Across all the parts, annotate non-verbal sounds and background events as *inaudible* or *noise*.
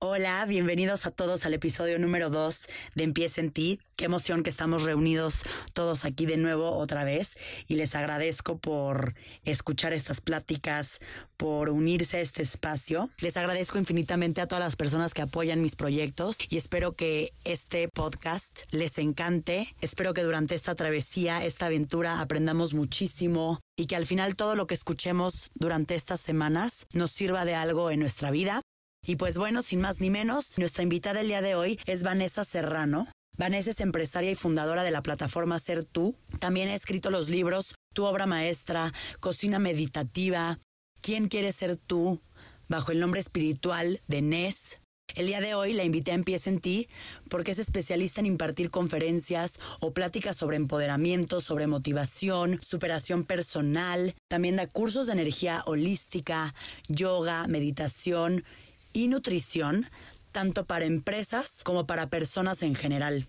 Hola, bienvenidos a todos al episodio número 2 de Empieza en ti. Qué emoción que estamos reunidos todos aquí de nuevo otra vez y les agradezco por escuchar estas pláticas, por unirse a este espacio. Les agradezco infinitamente a todas las personas que apoyan mis proyectos y espero que este podcast les encante. Espero que durante esta travesía, esta aventura, aprendamos muchísimo y que al final todo lo que escuchemos durante estas semanas nos sirva de algo en nuestra vida y pues bueno, sin más ni menos, nuestra invitada el día de hoy es Vanessa Serrano. Vanessa es empresaria y fundadora de la plataforma Ser Tú. También ha escrito los libros Tu obra maestra, Cocina meditativa, ¿Quién quiere ser tú? bajo el nombre espiritual de Nes. El día de hoy la invité a Empieza en ti porque es especialista en impartir conferencias o pláticas sobre empoderamiento, sobre motivación, superación personal. También da cursos de energía holística, yoga, meditación y nutrición, tanto para empresas como para personas en general.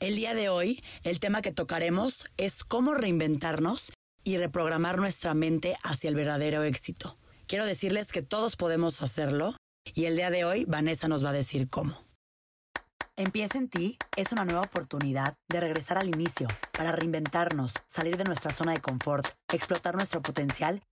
El día de hoy, el tema que tocaremos es cómo reinventarnos y reprogramar nuestra mente hacia el verdadero éxito. Quiero decirles que todos podemos hacerlo y el día de hoy Vanessa nos va a decir cómo. Empieza en ti es una nueva oportunidad de regresar al inicio, para reinventarnos, salir de nuestra zona de confort, explotar nuestro potencial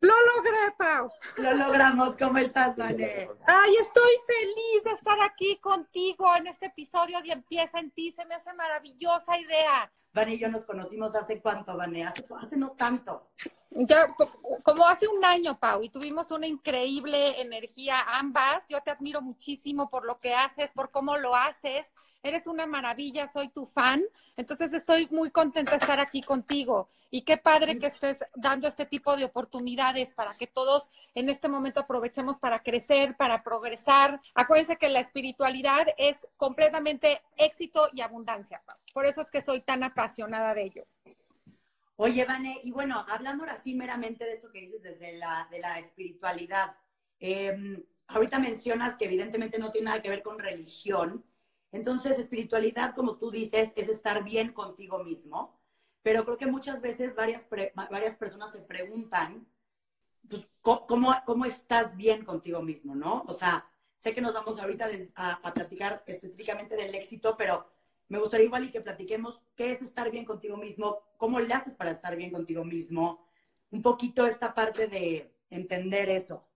Lo logré, Pau. Lo logramos. ¿Cómo estás, Vane? Ay, estoy feliz de estar aquí contigo en este episodio de Empieza en ti. Se me hace maravillosa idea. Vane y yo nos conocimos hace cuánto? Hace, hace no tanto. Ya, como hace un año, Pau, y tuvimos una increíble energía ambas. Yo te admiro muchísimo por lo que haces, por cómo lo haces. Eres una maravilla, soy tu fan. Entonces estoy muy contenta de estar aquí contigo. Y qué padre que estés dando este tipo de oportunidades para que todos en este momento aprovechemos para crecer, para progresar. Acuérdense que la espiritualidad es completamente éxito y abundancia. Pau. Por eso es que soy tan apasionada de ello. Oye, Vane, y bueno, hablando ahora sí meramente de esto que dices desde la, de la espiritualidad, eh, ahorita mencionas que evidentemente no tiene nada que ver con religión, entonces espiritualidad, como tú dices, es estar bien contigo mismo, pero creo que muchas veces varias, varias personas se preguntan, pues, ¿cómo, ¿cómo estás bien contigo mismo, no? O sea, sé que nos vamos ahorita a, a platicar específicamente del éxito, pero me gustaría igual y que platiquemos qué es estar bien contigo mismo, cómo le haces para estar bien contigo mismo, un poquito esta parte de entender eso.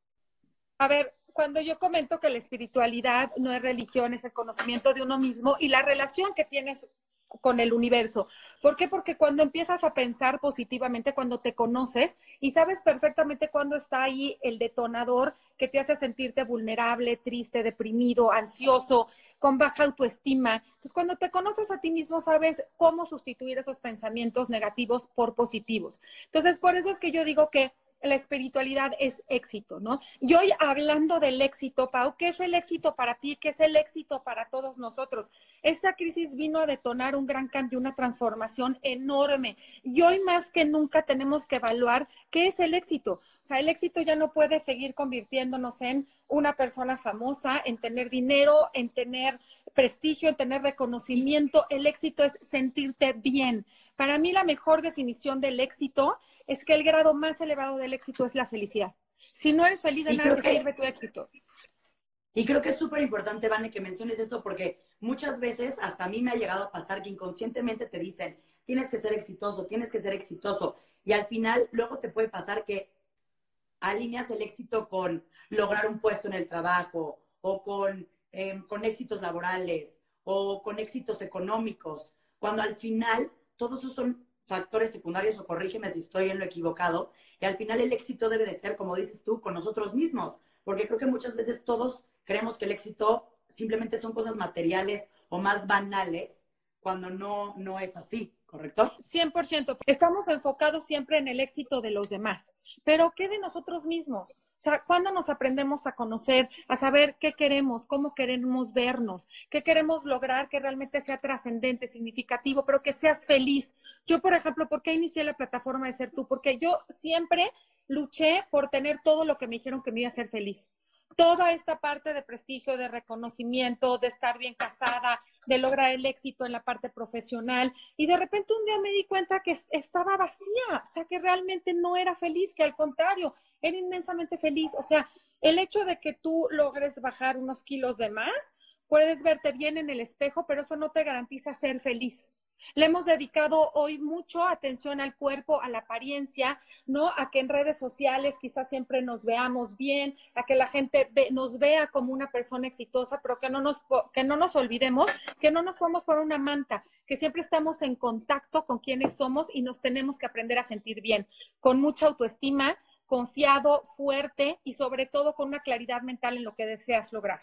A ver, cuando yo comento que la espiritualidad no es religión, es el conocimiento de uno mismo y la relación que tienes con el universo. ¿Por qué? Porque cuando empiezas a pensar positivamente, cuando te conoces y sabes perfectamente cuándo está ahí el detonador que te hace sentirte vulnerable, triste, deprimido, ansioso, con baja autoestima. Entonces, cuando te conoces a ti mismo, sabes cómo sustituir esos pensamientos negativos por positivos. Entonces, por eso es que yo digo que la espiritualidad es éxito, ¿no? Y hoy hablando del éxito, Pau, ¿qué es el éxito para ti? ¿Qué es el éxito para todos nosotros? Esa crisis vino a detonar un gran cambio, una transformación enorme. Y hoy más que nunca tenemos que evaluar qué es el éxito. O sea, el éxito ya no puede seguir convirtiéndonos en una persona famosa, en tener dinero, en tener prestigio, en tener reconocimiento. El éxito es sentirte bien. Para mí la mejor definición del éxito es que el grado más elevado del éxito es la felicidad. Si no eres feliz de nada, te sirve tu éxito. Y creo que es súper importante, Vane, que menciones esto porque muchas veces hasta a mí me ha llegado a pasar que inconscientemente te dicen, tienes que ser exitoso, tienes que ser exitoso. Y al final luego te puede pasar que alineas el éxito con lograr un puesto en el trabajo o con, em, con éxitos laborales o con éxitos económicos, cuando al final todos esos son factores secundarios o corrígeme si estoy en lo equivocado. Y al final el éxito debe de ser, como dices tú, con nosotros mismos, porque creo que muchas veces todos creemos que el éxito simplemente son cosas materiales o más banales, cuando no, no es así, ¿correcto? 100%. Estamos enfocados siempre en el éxito de los demás, pero ¿qué de nosotros mismos? O sea, ¿cuándo nos aprendemos a conocer, a saber qué queremos, cómo queremos vernos, qué queremos lograr que realmente sea trascendente, significativo, pero que seas feliz? Yo, por ejemplo, ¿por qué inicié la plataforma de Ser Tú? Porque yo siempre luché por tener todo lo que me dijeron que me iba a hacer feliz toda esta parte de prestigio, de reconocimiento, de estar bien casada, de lograr el éxito en la parte profesional. Y de repente un día me di cuenta que estaba vacía, o sea, que realmente no era feliz, que al contrario, era inmensamente feliz. O sea, el hecho de que tú logres bajar unos kilos de más, puedes verte bien en el espejo, pero eso no te garantiza ser feliz. Le hemos dedicado hoy mucho atención al cuerpo, a la apariencia, ¿no? A que en redes sociales quizás siempre nos veamos bien, a que la gente nos vea como una persona exitosa, pero que no nos, que no nos olvidemos, que no nos somos por una manta, que siempre estamos en contacto con quienes somos y nos tenemos que aprender a sentir bien, con mucha autoestima, confiado, fuerte y sobre todo con una claridad mental en lo que deseas lograr.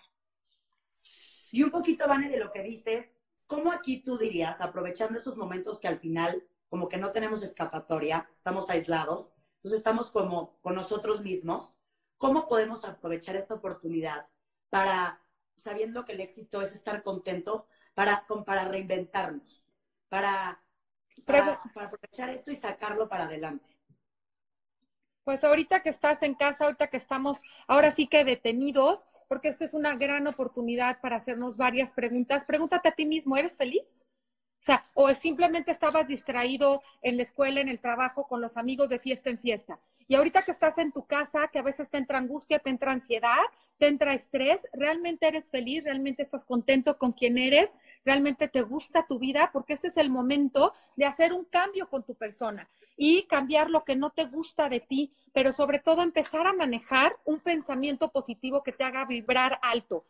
Y un poquito, Vane, de lo que dices, ¿Cómo aquí tú dirías, aprovechando estos momentos que al final como que no tenemos escapatoria, estamos aislados, entonces estamos como con nosotros mismos, ¿cómo podemos aprovechar esta oportunidad para, sabiendo que el éxito es estar contento, para, para reinventarnos, para, para, para aprovechar esto y sacarlo para adelante? Pues ahorita que estás en casa, ahorita que estamos ahora sí que detenidos, porque esta es una gran oportunidad para hacernos varias preguntas. Pregúntate a ti mismo, ¿eres feliz? O sea, o simplemente estabas distraído en la escuela, en el trabajo, con los amigos de fiesta en fiesta. Y ahorita que estás en tu casa, que a veces te entra angustia, te entra ansiedad, te entra estrés, ¿realmente eres feliz? ¿Realmente estás contento con quien eres? ¿Realmente te gusta tu vida? Porque este es el momento de hacer un cambio con tu persona y cambiar lo que no te gusta de ti, pero sobre todo empezar a manejar un pensamiento positivo que te haga vibrar alto.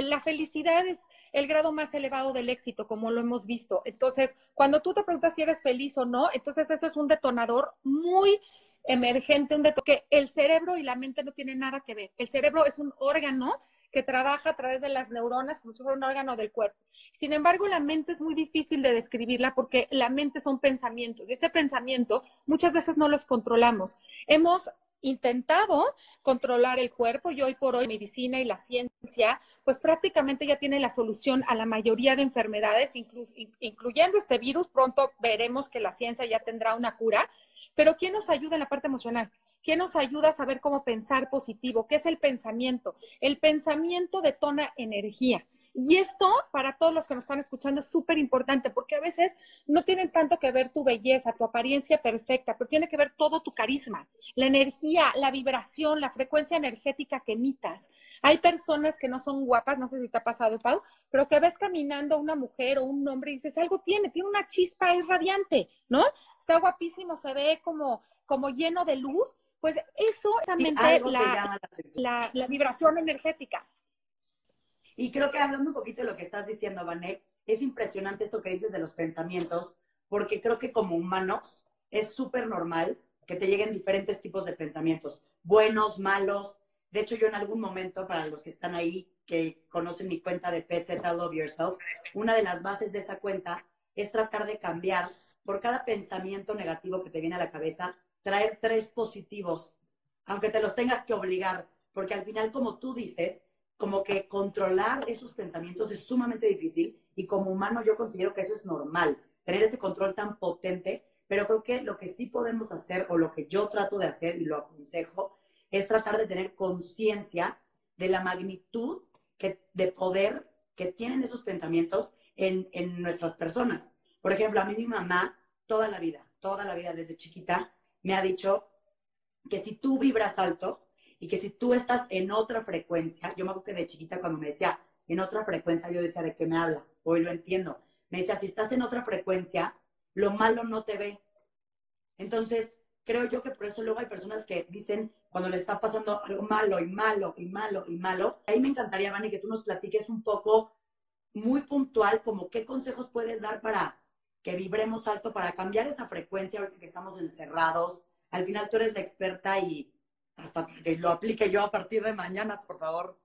La felicidad es el grado más elevado del éxito, como lo hemos visto. Entonces, cuando tú te preguntas si eres feliz o no, entonces ese es un detonador muy emergente, un detonador que el cerebro y la mente no tienen nada que ver. El cerebro es un órgano que trabaja a través de las neuronas como si fuera un órgano del cuerpo. Sin embargo, la mente es muy difícil de describirla porque la mente son pensamientos y este pensamiento muchas veces no los controlamos. Hemos intentado controlar el cuerpo y hoy por hoy medicina y la ciencia, pues prácticamente ya tiene la solución a la mayoría de enfermedades, incluyendo este virus. Pronto veremos que la ciencia ya tendrá una cura, pero ¿quién nos ayuda en la parte emocional? ¿Quién nos ayuda a saber cómo pensar positivo? ¿Qué es el pensamiento? El pensamiento detona energía. Y esto, para todos los que nos están escuchando, es súper importante porque a veces no tienen tanto que ver tu belleza, tu apariencia perfecta, pero tiene que ver todo tu carisma, la energía, la vibración, la frecuencia energética que emitas. Hay personas que no son guapas, no sé si te ha pasado, Pau, pero que ves caminando una mujer o un hombre y dices, algo tiene, tiene una chispa, es radiante, ¿no? Está guapísimo, se ve como, como lleno de luz. Pues eso es la, la, la vibración energética. Y creo que hablando un poquito de lo que estás diciendo, Vanek, es impresionante esto que dices de los pensamientos, porque creo que como humanos es súper normal que te lleguen diferentes tipos de pensamientos, buenos, malos. De hecho, yo en algún momento, para los que están ahí, que conocen mi cuenta de PZ Love Yourself, una de las bases de esa cuenta es tratar de cambiar por cada pensamiento negativo que te viene a la cabeza, traer tres positivos, aunque te los tengas que obligar, porque al final, como tú dices, como que controlar esos pensamientos es sumamente difícil y como humano yo considero que eso es normal, tener ese control tan potente, pero creo que lo que sí podemos hacer o lo que yo trato de hacer y lo aconsejo es tratar de tener conciencia de la magnitud que, de poder que tienen esos pensamientos en, en nuestras personas. Por ejemplo, a mí mi mamá toda la vida, toda la vida desde chiquita, me ha dicho que si tú vibras alto, y que si tú estás en otra frecuencia, yo me acuerdo que de chiquita cuando me decía en otra frecuencia, yo decía, ¿de qué me habla? Hoy lo entiendo. Me decía, si estás en otra frecuencia, lo malo no te ve. Entonces, creo yo que por eso luego hay personas que dicen cuando le está pasando algo malo y malo y malo y malo. Ahí me encantaría, Vani, que tú nos platiques un poco muy puntual, como qué consejos puedes dar para que vibremos alto, para cambiar esa frecuencia ahorita que estamos encerrados. Al final tú eres la experta y hasta que lo aplique yo a partir de mañana, por favor.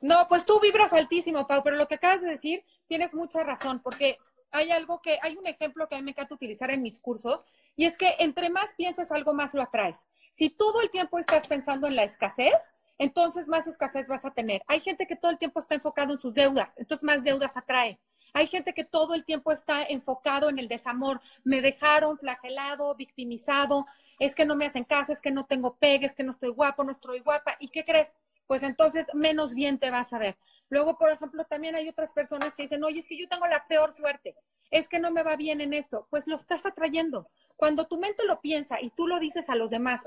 No, pues tú vibras altísimo, Pau, pero lo que acabas de decir, tienes mucha razón, porque hay algo que, hay un ejemplo que a mí me encanta utilizar en mis cursos, Y es que entre más piensas algo, más lo atraes. Si todo el tiempo estás pensando en la escasez, entonces más escasez vas a tener. Hay gente que todo el tiempo está enfocado en sus deudas, entonces más deudas atrae. Hay gente que todo el tiempo está enfocado en el desamor. Me dejaron flagelado, victimizado, es que no me hacen caso, es que no tengo pegue, es que no estoy guapo, no estoy guapa. ¿Y qué crees? Pues entonces menos bien te vas a ver. Luego, por ejemplo, también hay otras personas que dicen, oye, es que yo tengo la peor suerte, es que no me va bien en esto. Pues lo estás atrayendo. Cuando tu mente lo piensa y tú lo dices a los demás,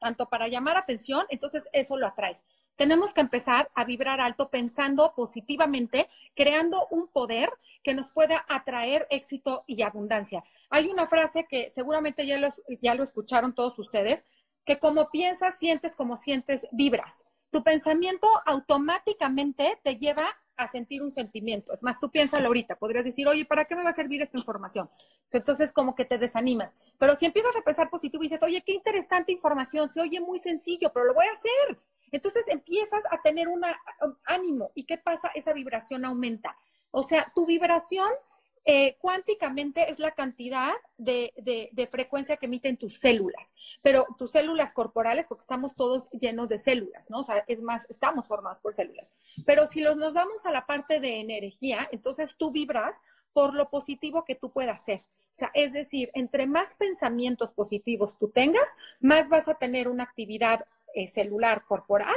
tanto para llamar atención, entonces eso lo atraes. Tenemos que empezar a vibrar alto pensando positivamente, creando un poder que nos pueda atraer éxito y abundancia. Hay una frase que seguramente ya lo, ya lo escucharon todos ustedes, que como piensas, sientes, como sientes, vibras. Tu pensamiento automáticamente te lleva a sentir un sentimiento. Es más, tú piénsalo ahorita, podrías decir, oye, ¿para qué me va a servir esta información? Entonces, como que te desanimas. Pero si empiezas a pensar positivo y dices, oye, qué interesante información, se oye muy sencillo, pero lo voy a hacer. Entonces empiezas a tener un ánimo. ¿Y qué pasa? Esa vibración aumenta. O sea, tu vibración eh, cuánticamente es la cantidad de, de, frecuencia que emiten tus células, pero tus células corporales, porque estamos todos llenos de células, ¿no? O sea, es más, estamos formados por células. Pero si los, nos vamos a la parte de energía, entonces tú vibras por lo positivo que tú puedas hacer. O sea, es decir, entre más pensamientos positivos tú tengas, más vas a tener una actividad eh, celular corporal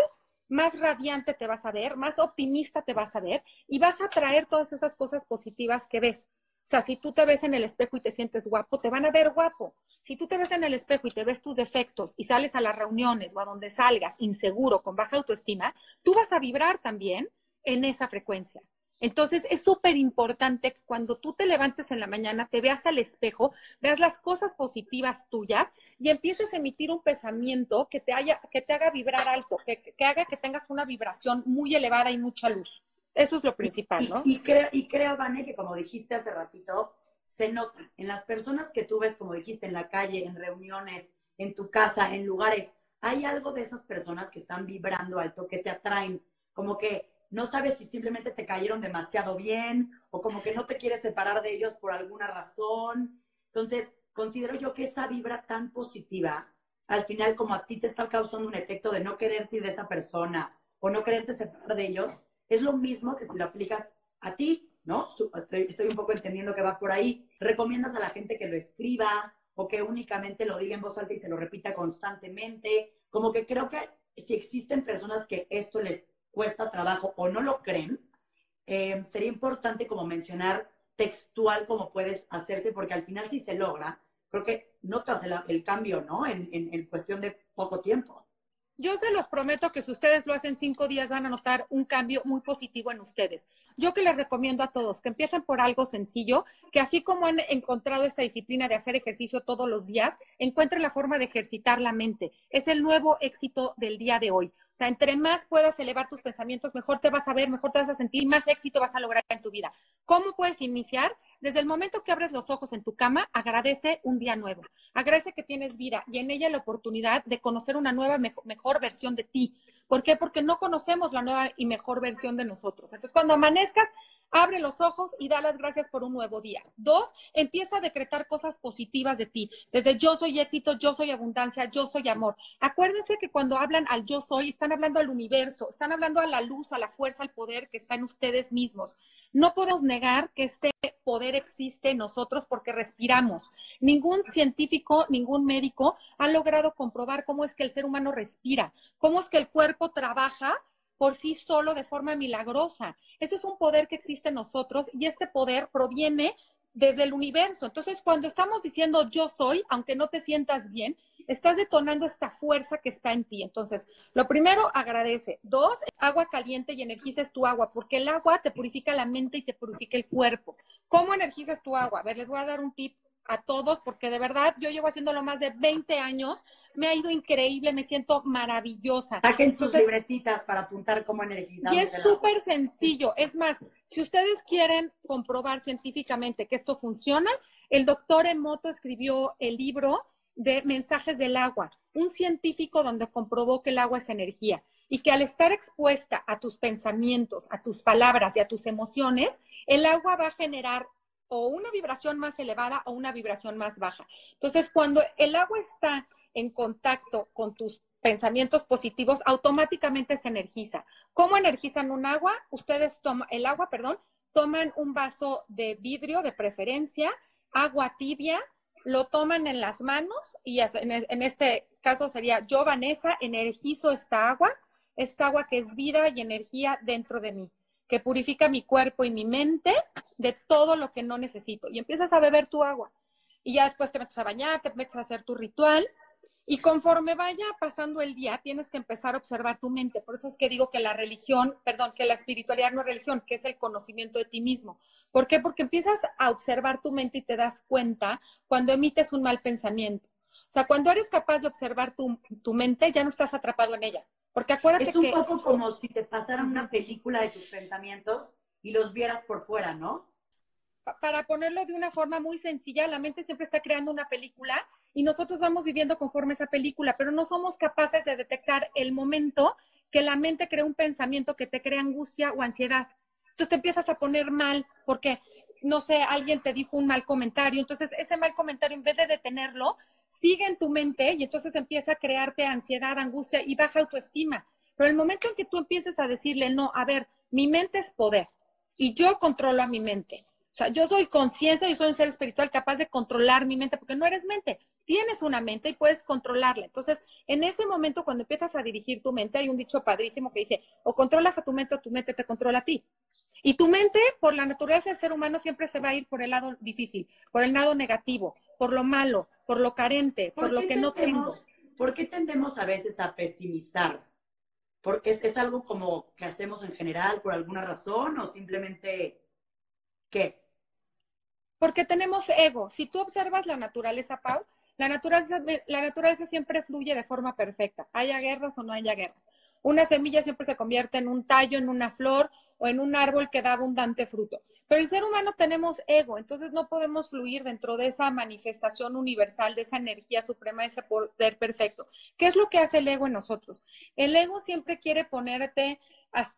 más radiante te vas a ver, más optimista te vas a ver y vas a traer todas esas cosas positivas que ves. O sea, si tú te ves en el espejo y te sientes guapo, te van a ver guapo. Si tú te ves en el espejo y te ves tus defectos y sales a las reuniones o a donde salgas inseguro, con baja autoestima, tú vas a vibrar también en esa frecuencia. Entonces es súper importante que cuando tú te levantes en la mañana, te veas al espejo, veas las cosas positivas tuyas y empieces a emitir un pensamiento que te, haya, que te haga vibrar alto, que, que haga que tengas una vibración muy elevada y mucha luz. Eso es lo principal, ¿no? Y, creo, y creo, Vane, que como dijiste hace ratito, se nota en las personas que tú ves, como dijiste, en la calle, en reuniones, en tu casa, en lugares, hay algo de esas personas que están vibrando alto, que te atraen, como que no sabes si simplemente te cayeron demasiado bien o como que no te quieres separar de ellos por alguna razón. Entonces, considero yo que esa vibra tan positiva, al final como a ti te está causando un efecto de no quererte de esa persona o no quererte separar de ellos, es lo mismo que si lo aplicas a ti, ¿no? Estoy un poco entendiendo que va por ahí. Recomiendas a la gente que lo escriba o que únicamente lo diga en voz alta y se lo repita constantemente. Como que creo que si existen personas que esto les cuesta trabajo o no lo creen, eh, sería importante como mencionar textual cómo puedes hacerse, porque al final si se logra, creo que notas el, cambio, ¿no? En, en, en cuestión de poco tiempo. Yo se los prometo que si ustedes lo hacen cinco días van a notar un cambio muy positivo en ustedes. Yo que les recomiendo a todos que empiecen por algo sencillo, que así como han encontrado esta disciplina de hacer ejercicio todos los días, encuentren la forma de ejercitar la mente. Es el nuevo éxito del día de hoy. O sea, entre más puedas elevar tus pensamientos, mejor te vas a ver, mejor te vas a sentir, más éxito vas a lograr en tu vida. ¿Cómo puedes iniciar? Desde el momento que abres los ojos en tu cama, agradece un día nuevo. Agradece que tienes vida y en ella la oportunidad de conocer una nueva, mejor versión de ti. ¿Por qué? Porque no conocemos la nueva y mejor versión de nosotros. Entonces, cuando amanezcas, Abre los ojos y da las gracias por un nuevo día. Dos, empieza a decretar cosas positivas de ti. Desde yo soy éxito, yo soy abundancia, yo soy amor. Acuérdense que cuando hablan al yo soy, están hablando al universo, están hablando a la luz, a la fuerza, al poder que está en ustedes mismos. No podemos negar que este poder existe en nosotros porque respiramos. Ningún científico, ningún médico ha logrado comprobar cómo es que el ser humano respira, cómo es que el cuerpo trabaja por sí solo de forma milagrosa. Eso es un poder que existe en nosotros y este poder proviene desde el universo. Entonces, cuando estamos diciendo yo soy, aunque no te sientas bien, estás detonando esta fuerza que está en ti. Entonces, lo primero, agradece. Dos, agua caliente y energizas tu agua, porque el agua te purifica la mente y te purifica el cuerpo. ¿Cómo energizas tu agua? A ver, les voy a dar un tip a todos, porque de verdad yo llevo haciéndolo más de 20 años, me ha ido increíble, me siento maravillosa. Saquen sus libretitas para apuntar cómo energizar. Y es súper sencillo. Es más, si ustedes quieren comprobar científicamente que esto funciona, el doctor Emoto escribió el libro de Mensajes del Agua, un científico donde comprobó que el agua es energía y que al estar expuesta a tus pensamientos, a tus palabras y a tus emociones, el agua va a generar o una vibración más elevada o una vibración más baja. Entonces, cuando el agua está en contacto con tus pensamientos positivos, automáticamente se energiza. ¿Cómo energizan un agua? Ustedes toman, el agua, perdón, toman un vaso de vidrio de preferencia, agua tibia, lo toman en las manos y en este caso sería yo, Vanessa, energizo esta agua, esta agua que es vida y energía dentro de mí, que purifica mi cuerpo y mi mente de todo lo que no necesito. Y empiezas a beber tu agua. Y ya después te metes a bañar, te metes a hacer tu ritual y conforme vaya pasando el día, tienes que empezar a observar tu mente. Por eso es que digo que la religión, perdón, que la espiritualidad no es religión, que es el conocimiento de ti mismo. ¿Por qué? Porque empiezas a observar tu mente y te das cuenta cuando emites un mal pensamiento. O sea, cuando eres capaz de observar tu, mente, ya no estás atrapado en ella. Porque acuérdate es un poco como si te pasaran una película de tus pensamientos y los vieras por fuera, ¿no? Para ponerlo de una forma muy sencilla, la mente siempre está creando una película y nosotros vamos viviendo conforme esa película, pero no somos capaces de detectar el momento que la mente crea un pensamiento que te crea angustia o ansiedad. Entonces te empiezas a poner mal porque, no sé, alguien te dijo un mal comentario, entonces ese mal comentario en vez de detenerlo, sigue en tu mente y entonces empieza a crearte ansiedad, angustia y baja autoestima. Pero el momento en que tú empieces a decirle, no, a ver, mi mente es poder y yo controlo a mi mente. O sea, yo soy conciencia, y soy un ser espiritual capaz de controlar mi mente, porque no eres mente, tienes una mente y puedes controlarla. Entonces, en ese momento, cuando empiezas a dirigir tu mente, hay un dicho padrísimo que dice, o controlas a tu mente o tu mente te controla a ti. Y tu mente, por la naturaleza del ser humano, siempre se va a ir por el lado difícil, por el lado negativo, por lo malo, por lo carente, por, lo que no tengo. ¿Por qué tendemos a veces a pesimizar? ¿Porque es, es algo como que hacemos en general por alguna razón o simplemente qué? Porque tenemos ego. Si tú observas la naturaleza, Pau, la naturaleza, siempre fluye de forma perfecta, haya guerras o no haya guerras. Una semilla siempre se convierte en un tallo, en una flor o en un árbol que da abundante fruto. Pero el ser humano tenemos ego, entonces no podemos fluir dentro de esa manifestación universal, de esa energía suprema, de ese poder perfecto. ¿Qué es lo que hace el ego en nosotros? El ego siempre quiere ponerte,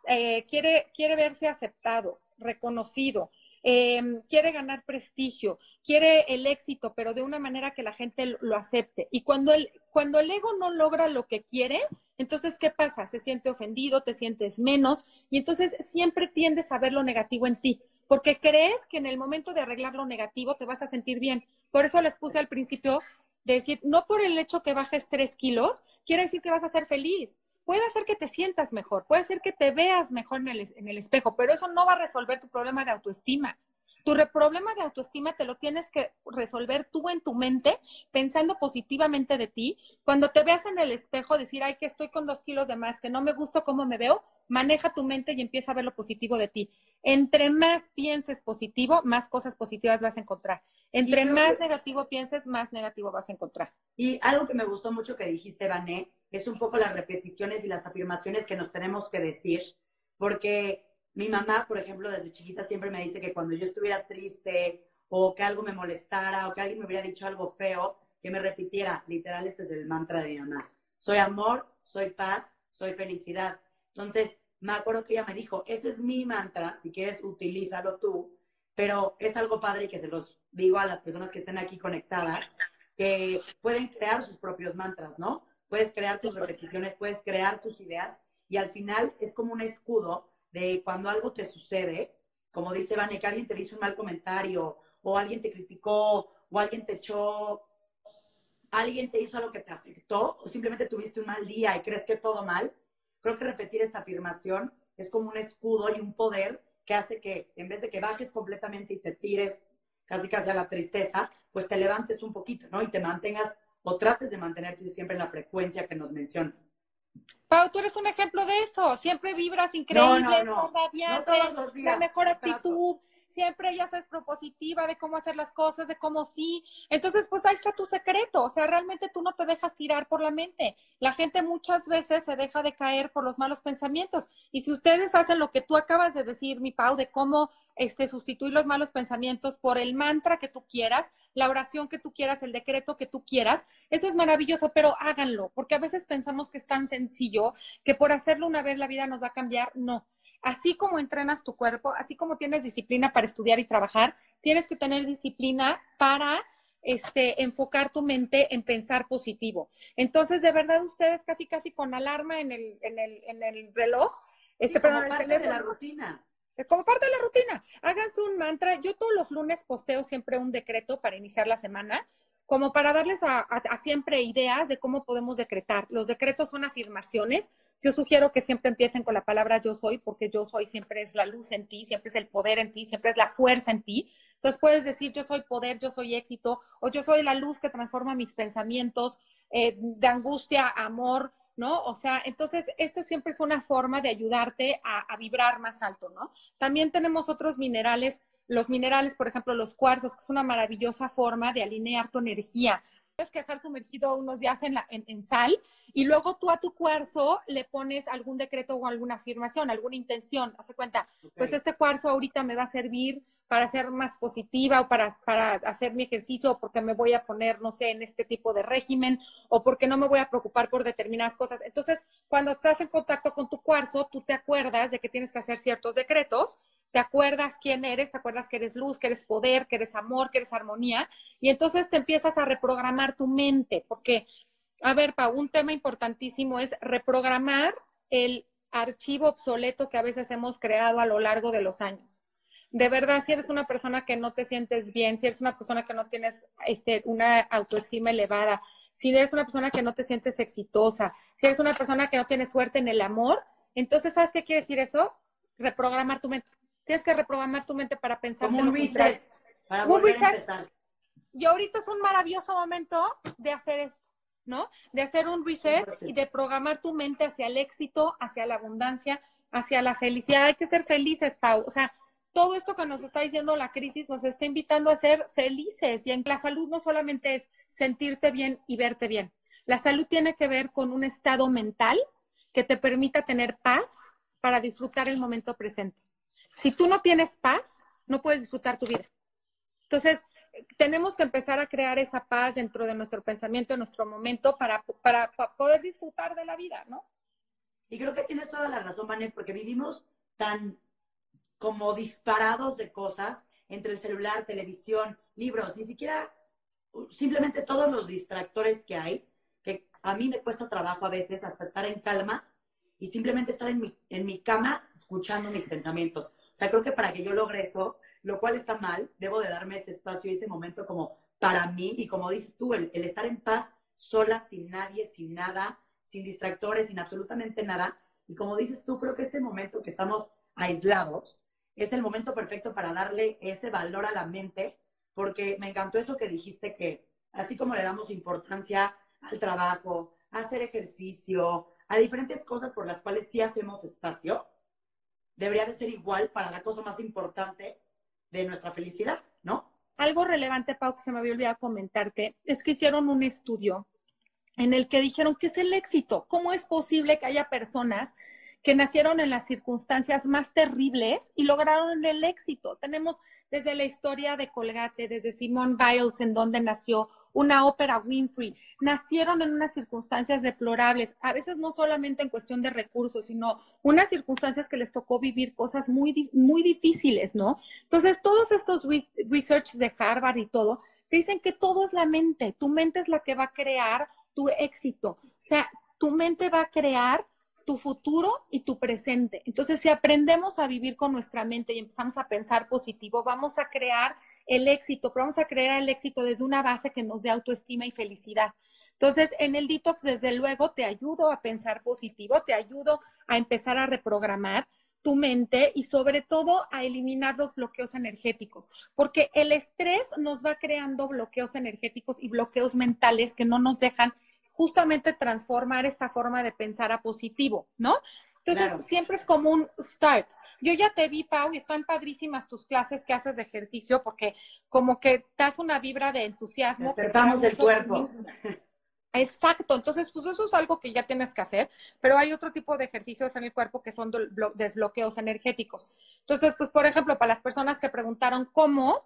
eh, quiere, quiere verse aceptado, reconocido, Em, quiere ganar prestigio, quiere el éxito, pero de una manera que la gente lo acepte. Y cuando el, cuando el ego no logra lo que quiere, entonces, ¿qué pasa? Se siente ofendido, te sientes menos y entonces siempre tiendes a ver lo negativo en ti. Porque crees que en el momento de arreglar lo negativo te vas a sentir bien. Por eso les puse al principio de decir, no por el hecho que bajes tres kilos, quiere decir que vas a ser feliz puede hacer que te sientas mejor, puede hacer que te veas mejor en el, en el espejo, pero eso no va a resolver tu problema de autoestima. Tu problema de autoestima te lo tienes que resolver tú en tu mente, pensando positivamente de ti. Cuando te veas en el espejo, decir, ay, que estoy con dos kilos de más, que no me gusta cómo me veo, maneja tu mente y empieza a ver lo positivo de ti. Entre más pienses positivo, más cosas positivas vas a encontrar. Entre más negativo pienses, más negativo vas a encontrar. Y algo que me gustó mucho que dijiste, Vané, es un poco las repeticiones y las afirmaciones que nos tenemos que decir, porque mi mamá, por ejemplo, desde chiquita siempre me dice que cuando yo estuviera triste o que algo me molestara o que alguien me hubiera dicho algo feo, que me repitiera, literal, este es el mantra de mi mamá. Soy amor, soy paz, soy felicidad. Entonces, me acuerdo que ella me dijo, ese es mi mantra, si quieres, utilízalo tú, pero es algo padre que se los digo a las personas que estén aquí conectadas, que pueden crear sus propios mantras, ¿no? Puedes crear tus repeticiones, puedes crear tus ideas y al final es como un escudo de cuando algo te sucede, como dice Vane, que alguien te dice un mal comentario, o alguien te criticó, o alguien te echó, alguien te hizo algo que te afectó, o simplemente tuviste un mal día y crees que todo mal, creo que repetir esta afirmación es como un escudo y un poder que hace que en vez de que bajes completamente y te tires casi casi a la tristeza, pues te levantes un poquito, ¿no? Y te mantengas o trates de mantenerte siempre en la frecuencia que nos mencionas. Pau, tú eres un ejemplo de eso. Siempre vibras increíble, no, no, no. todos los días. la mejor actitud. Siempre ya sabes propositiva de cómo hacer las cosas, de cómo sí. Entonces, pues ahí está tu secreto. O sea, realmente tú no te dejas tirar por la mente. La gente muchas veces se deja de caer por los malos pensamientos. Y si ustedes hacen lo que tú acabas de decir, mi Pau, de cómo este, sustituir los malos pensamientos por el mantra que tú quieras, la oración que tú quieras, el decreto que tú quieras. Eso es maravilloso, pero háganlo, porque a veces pensamos que es tan sencillo que por hacerlo una vez la vida nos va a cambiar. No. Así como entrenas tu cuerpo, así como tienes disciplina para estudiar y trabajar, tienes que tener disciplina para este, enfocar tu mente en pensar positivo. Entonces, de verdad, ustedes casi, casi con alarma en el, en el, en el reloj. Este, como parte de la rutina. Eh, como parte de la rutina. Háganse un mantra. Yo todos los lunes posteo siempre un decreto para iniciar la semana, como para darles a, siempre ideas de cómo podemos decretar. Los decretos son afirmaciones yo sugiero que siempre empiecen con la palabra yo soy, porque yo soy siempre es la luz en ti, siempre es el poder en ti, siempre es la fuerza en ti. Entonces puedes decir yo soy poder, yo soy éxito, o yo soy la luz que transforma mis pensamientos eh, de angustia, amor, ¿no? O sea, entonces esto siempre es una forma de ayudarte a vibrar más alto, ¿no? También tenemos otros minerales los minerales, por ejemplo, los cuarzos, que es una maravillosa forma de alinear tu energía tienes que dejar sumergido unos días en, la, en, sal y luego tú a tu cuarzo le pones algún decreto o alguna afirmación, alguna intención. Hace cuenta, pues este cuarzo ahorita me va a servir para ser más positiva o para, para hacer mi ejercicio o porque me voy a poner, no sé, en este tipo de régimen o porque no me voy a preocupar por determinadas cosas. Entonces, cuando estás en contacto con tu cuarzo, tú te acuerdas de que tienes que hacer ciertos decretos te acuerdas quién eres, te acuerdas que eres luz, que eres poder, que eres amor, que eres armonía, y entonces te empiezas a reprogramar tu mente, porque, a ver, Pa, un tema importantísimo es reprogramar el archivo obsoleto que a veces hemos creado a lo largo de los años. De verdad, si eres una persona que no te sientes bien, si eres una persona que no tienes este, una autoestima elevada, si eres una persona que no te sientes exitosa, si eres una persona que no tiene suerte en el amor, entonces, ¿sabes qué quiere decir eso? Reprogramar tu mente. Tienes que reprogramar tu mente para pensar. Como un reset, para volver a empezar. Y ahorita es un maravilloso momento de hacer esto, ¿no? De hacer un reset y de programar tu mente hacia el éxito, hacia la abundancia, hacia la felicidad. Hay que ser felices, Pau. O sea, todo esto que nos está diciendo la crisis nos está invitando a ser felices. Y en la salud no solamente es sentirte bien y verte bien. La salud tiene que ver con un estado mental que te permita tener paz para disfrutar el momento presente si tú no tienes paz, no puedes disfrutar tu vida. Entonces, tenemos que empezar a crear esa paz dentro de nuestro pensamiento, en nuestro momento, para, para, poder disfrutar de la vida, ¿no? Y creo que tienes toda la razón, Manel, porque vivimos tan como disparados de cosas entre el celular, televisión, libros, ni siquiera simplemente todos los distractores que hay, que a mí me cuesta trabajo a veces hasta estar en calma y simplemente estar en mi, en mi cama escuchando mis pensamientos. O sea, creo que para que yo logre eso, lo cual está mal, debo de darme ese espacio y ese momento como para mí y como dices tú, el, estar en paz sola, sin nadie, sin nada, sin distractores, sin absolutamente nada. Y como dices tú, creo que este momento que estamos aislados es el momento perfecto para darle ese valor a la mente, porque me encantó eso que dijiste que así como le damos importancia al trabajo, a hacer ejercicio, a diferentes cosas por las cuales sí hacemos espacio, debería de ser igual para la cosa más importante de nuestra felicidad, ¿no? Algo relevante, Pau, que se me había olvidado comentarte, es que hicieron un estudio en el que dijeron que es el éxito. ¿Cómo es posible que haya personas que nacieron en las circunstancias más terribles y lograron el éxito? Tenemos desde la historia de Colgate, desde Simone Biles, en donde nació, una ópera Winfrey, nacieron en unas circunstancias deplorables, a veces no solamente en cuestión de recursos, sino unas circunstancias que les tocó vivir cosas muy, muy difíciles, ¿no? Entonces, todos estos research de Harvard y todo, te dicen que todo es la mente, tu mente es la que va a crear tu éxito, o sea, tu mente va a crear tu futuro y tu presente. Entonces, si aprendemos a vivir con nuestra mente y empezamos a pensar positivo, vamos a crear el éxito, pero vamos a crear el éxito desde una base que nos dé autoestima y felicidad. Entonces, en el detox, desde luego, te ayudo a pensar positivo, te ayudo a empezar a reprogramar tu mente y sobre todo a eliminar los bloqueos energéticos, porque el estrés nos va creando bloqueos energéticos y bloqueos mentales que no nos dejan justamente transformar esta forma de pensar a positivo, ¿no? Entonces, siempre es como un start. Yo ya te vi, Pau, y están padrísimas tus clases que haces de ejercicio porque como que das una vibra de entusiasmo. Despertamos el cuerpo. Exacto, entonces pues eso es algo que ya tienes que hacer, pero hay otro tipo de ejercicios en el cuerpo que son desbloqueos energéticos. Entonces, pues por ejemplo, para las personas que preguntaron cómo,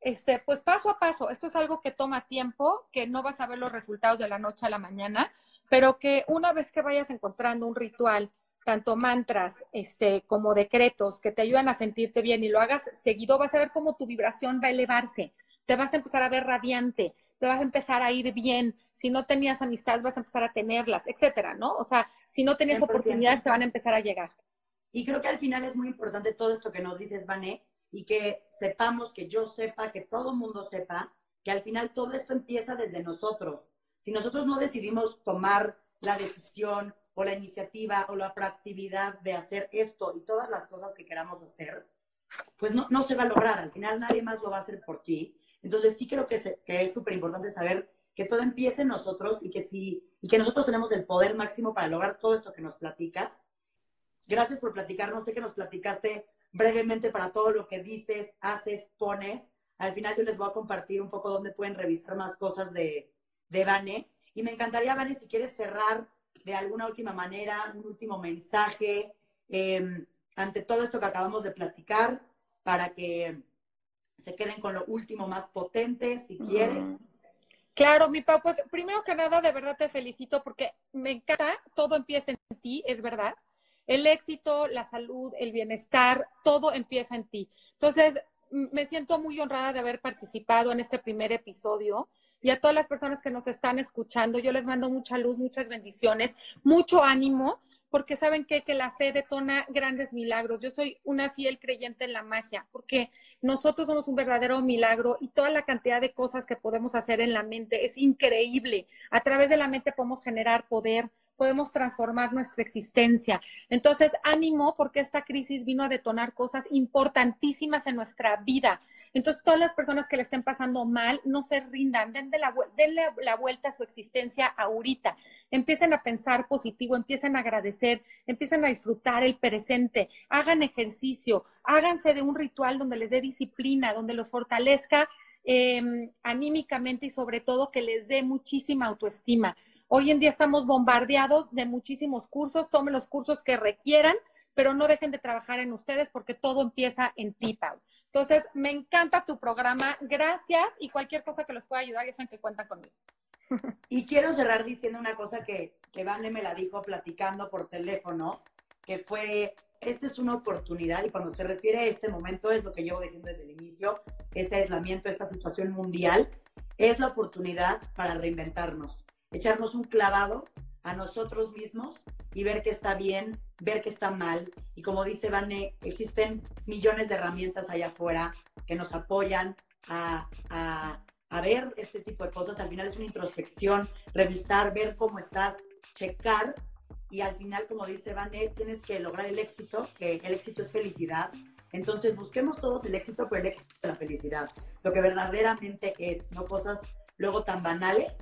este, pues paso a paso, esto es algo que toma tiempo, que no vas a ver los resultados de la noche a la mañana, pero que una vez que vayas encontrando un ritual tanto mantras este, como decretos que te ayudan a sentirte bien y lo hagas seguido, vas a ver cómo tu vibración va a elevarse, te vas a empezar a ver radiante, te vas a empezar a ir bien. Si no tenías amistad, vas a empezar a tenerlas, etcétera, ¿no? O sea, si no tenías oportunidades, te van a empezar a llegar. Y creo que al final es muy importante todo esto que nos dices, Vané, y que sepamos, que yo sepa, que todo el mundo sepa, que al final todo esto empieza desde nosotros. Si nosotros no decidimos tomar la decisión o la iniciativa o la proactividad de hacer esto y todas las cosas que queramos hacer, pues no, no se va a lograr. Al final nadie más lo va a hacer por ti. Entonces sí creo que, que es súper importante saber que todo empiece en nosotros y que, sí, y que nosotros tenemos el poder máximo para lograr todo esto que nos platicas. Gracias por platicarnos. Sé que nos platicaste brevemente para todo lo que dices, haces, pones. Al final yo les voy a compartir un poco dónde pueden revisar más cosas de, de Vane. Y me encantaría, Vane, si quieres cerrar de alguna última manera, un último mensaje em, ante todo esto que acabamos de platicar, para que se queden con lo último más potente, si quieres. Claro, mi Pau, pues primero que nada, de verdad te felicito porque me encanta, todo empieza en ti, es verdad. El éxito, la salud, el bienestar, todo empieza en ti. Entonces, me siento muy honrada de haber participado en este primer episodio y a todas las personas que nos están escuchando, yo les mando mucha luz, muchas bendiciones, mucho ánimo porque saben que, que la fe detona grandes milagros. Yo soy una fiel creyente en la magia, porque nosotros somos un verdadero milagro y toda la cantidad de cosas que podemos hacer en la mente es increíble. A través de la mente podemos generar poder, podemos transformar nuestra existencia. Entonces, ánimo porque esta crisis vino a detonar cosas importantísimas en nuestra vida. Entonces, todas las personas que le estén pasando mal, no se rindan, denle la, denle la vuelta a su existencia ahorita. Empiecen a pensar positivo, empiecen a agradecer, empiecen a disfrutar el presente, hagan ejercicio, háganse de un ritual donde les dé disciplina, donde los fortalezca em, anímicamente y sobre todo que les dé muchísima autoestima. Hoy en día estamos bombardeados de muchísimos cursos, tomen los cursos que requieran, pero no dejen de trabajar en ustedes porque todo empieza en ti, Pau. Entonces, me encanta tu programa, gracias y cualquier cosa que los pueda ayudar, ya saben que cuentan conmigo. *laughs* Y quiero cerrar diciendo una cosa que, que me la dijo platicando por teléfono, que fue, esta es una oportunidad y cuando se refiere a este momento, es lo que llevo diciendo desde el inicio, este aislamiento, esta situación mundial, es la oportunidad para reinventarnos echarnos un clavado a nosotros mismos y ver que está bien, ver que está mal. Y como dice Vane, existen millones de herramientas allá afuera que nos apoyan a, a, ver este tipo de cosas. Al final es una introspección, revisar, ver cómo estás, checar. Y al final, como dice Vane, tienes que lograr el éxito, que el éxito es felicidad. Entonces busquemos todos el éxito, pero el éxito es la felicidad. Lo que verdaderamente es, no cosas luego tan banales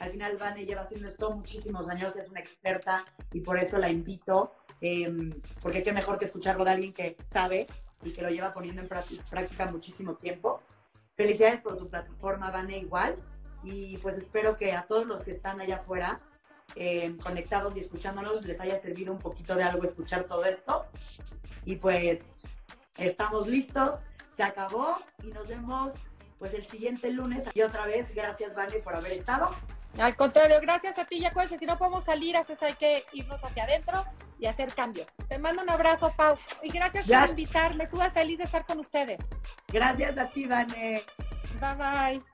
al final, Vane lleva haciendo esto muchísimos años, es una experta y por eso la invito, em, porque qué mejor que escucharlo de alguien que sabe y que lo lleva poniendo en práctica muchísimo tiempo. Felicidades por tu plataforma, Vane, igual. Y pues espero que a todos los que están allá afuera, em, conectados y escuchándonos, les haya servido un poquito de algo escuchar todo esto. Y pues estamos listos, se acabó y nos vemos pues el siguiente lunes. Y otra vez, gracias, Vane, por haber estado. Al contrario, gracias a ti, ya cuídense, si no podemos salir, entonces hay que irnos hacia adentro y hacer cambios. Te mando un abrazo, Pau, y gracias por invitarme, estuve feliz de estar con ustedes. Gracias a ti, Vane. Bye bye.